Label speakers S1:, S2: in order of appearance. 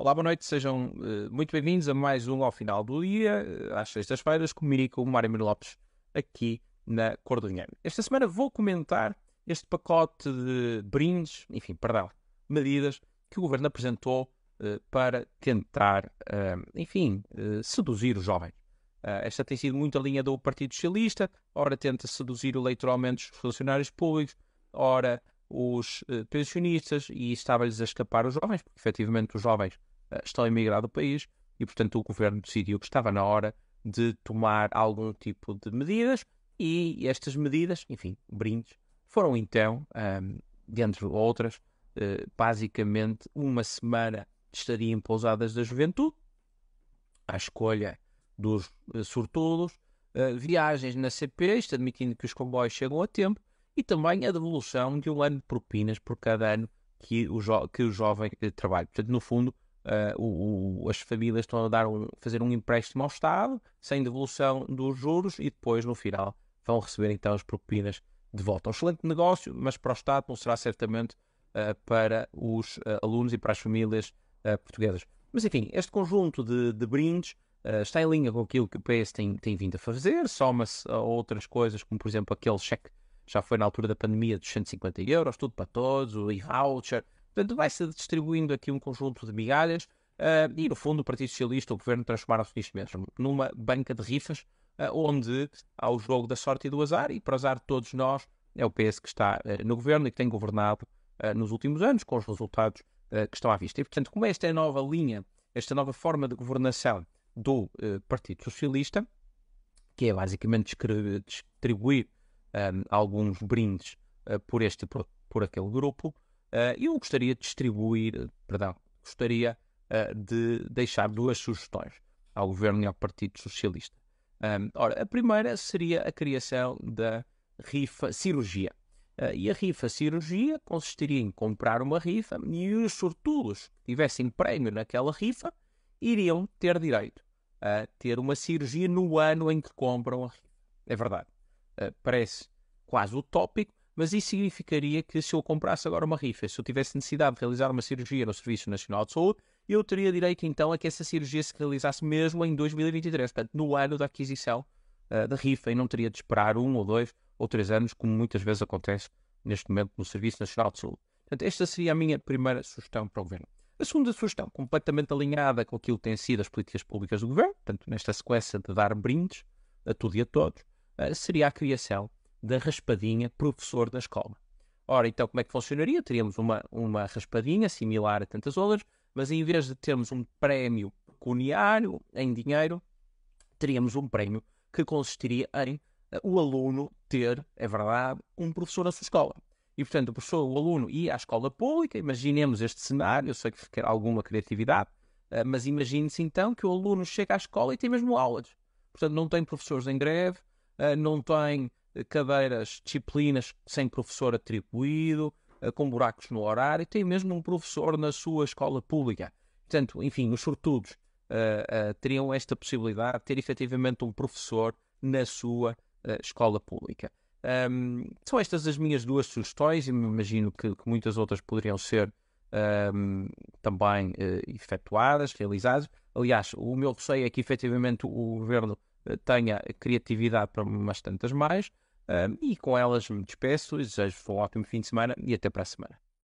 S1: Olá, boa noite, sejam uh, muito bem-vindos a mais um ao final do dia, uh, às sextas-feiras, comigo com o Mário Miro Lopes aqui na Cor. Esta semana vou comentar este pacote de brindes, enfim, perdão, medidas que o governo apresentou uh, para tentar, enfim, seduzir os jovens. esta tem sido muito a linha do Partido Socialista, ora tenta seduzir eleitoralmente os funcionários públicos, ora os pensionistas e estava-lhes a escapar os jovens, porque efetivamente os jovens eh, estão a emigrar do país e, portanto, o governo decidiu que estava na hora de tomar algum tipo de medidas e estas medidas, enfim, brindes, foram então, um, ehm, dentre outras, uh, basicamente uma semana de estadia em pousadas da juventude, à escolha dos uh, sortudos, viagens na CP, isto admitindo que os comboios chegam a tempo, e também a devolução de um ano de propinas por cada ano que o, que o jovem trabalha. Portanto, no fundo, uh, o, o, as famílias estão a dar um, fazer um empréstimo ao Estado sem devolução dos juros e depois, no final, vão receber então as propinas de volta. Um excelente negócio, mas para o Estado não será certamente uh, para os uh, alunos e para as famílias portuguesas. Mas enfim, este conjunto de, de brindes está em linha com aquilo que o PS tem, tem vindo a fazer, soma-se a outras coisas, como por exemplo aquele cheque já foi na altura da pandemia dos 150 euros, tudo para todos, o e-voucher, Portanto, vai-se distribuindo aqui um conjunto de migalhas uh, e, no fundo, o Partido Socialista, o Governo, transformaram-se nisto mesmo, numa banca de rifas, uh, onde há o jogo da sorte e do azar, e para azar de todos nós, é o PS que está uh, no Governo e que tem governado nos últimos anos, com os resultados que estão à vista. E, portanto, como esta é a nova linha, esta nova forma de governação do Partido Socialista, que é basicamente distribuir um, alguns brindes por este por, por aquele grupo, Uh, eu gostaria de distribuir, perdão, gostaria uh, de deixar duas sugestões ao Governo e ao Partido Socialista. Um, ora, a primeira seria a criação da rifa cirurgia. Uh, e a rifa cirurgia consistiria em comprar uma rifa e os sortudos que tivessem prémio naquela rifa iriam ter direito a ter uma cirurgia no ano em que compram a rifa. É verdade. Uh, parece quase utópico, mas isso significaria que se eu comprasse agora uma rifa, se eu tivesse necessidade de realizar uma cirurgia no Serviço Nacional de Saúde, eu teria direito então a que essa cirurgia se realizasse mesmo em 2023, portanto, no ano da aquisição uh, da rifa, e não teria de esperar um ou dois ou três anos, como muitas vezes acontece neste momento no Serviço Nacional de Saúde. Portanto, esta seria a minha primeira sugestão para o Governo. A segunda sugestão, completamente alinhada com aquilo que têm sido as políticas públicas do Governo, portanto, nesta sequência de dar brindes a tudo e a todos, seria a criação da raspadinha professor da escola. Ora, então como é que funcionaria? Teríamos uma, uma raspadinha similar a tantas outras, mas em vez de termos um prémio pecuniário em dinheiro, teríamos um prémio que consistiria em uh, o aluno ter, é verdade, um professor na sua escola. E, portanto, o professor, o aluno ia à escola pública, imaginemos este cenário, eu sei que requer alguma criatividade, uh, mas imagine-se então que o aluno chega à escola e tem mesmo aulas. Portanto, não tem professores em greve, não tem cadeiras, disciplinas sem professor atribuído, eh, com buracos no horário, tem mesmo um professor na sua escola pública. Portanto, enfim, os sortudos uh, uh, teriam esta possibilidade de ter efetivamente um professor na sua uh, escola pública. Um, são estas as minhas duas sugestões e me imagino que, que muitas outras poderiam ser um, também efetuadas, realizadas. Aliás, o meu receio é que efetivamente o governo tenha criatividade para umas tantas mais. Um, e com elas me despeço, desejo um ótimo fim de semana e até para a semana.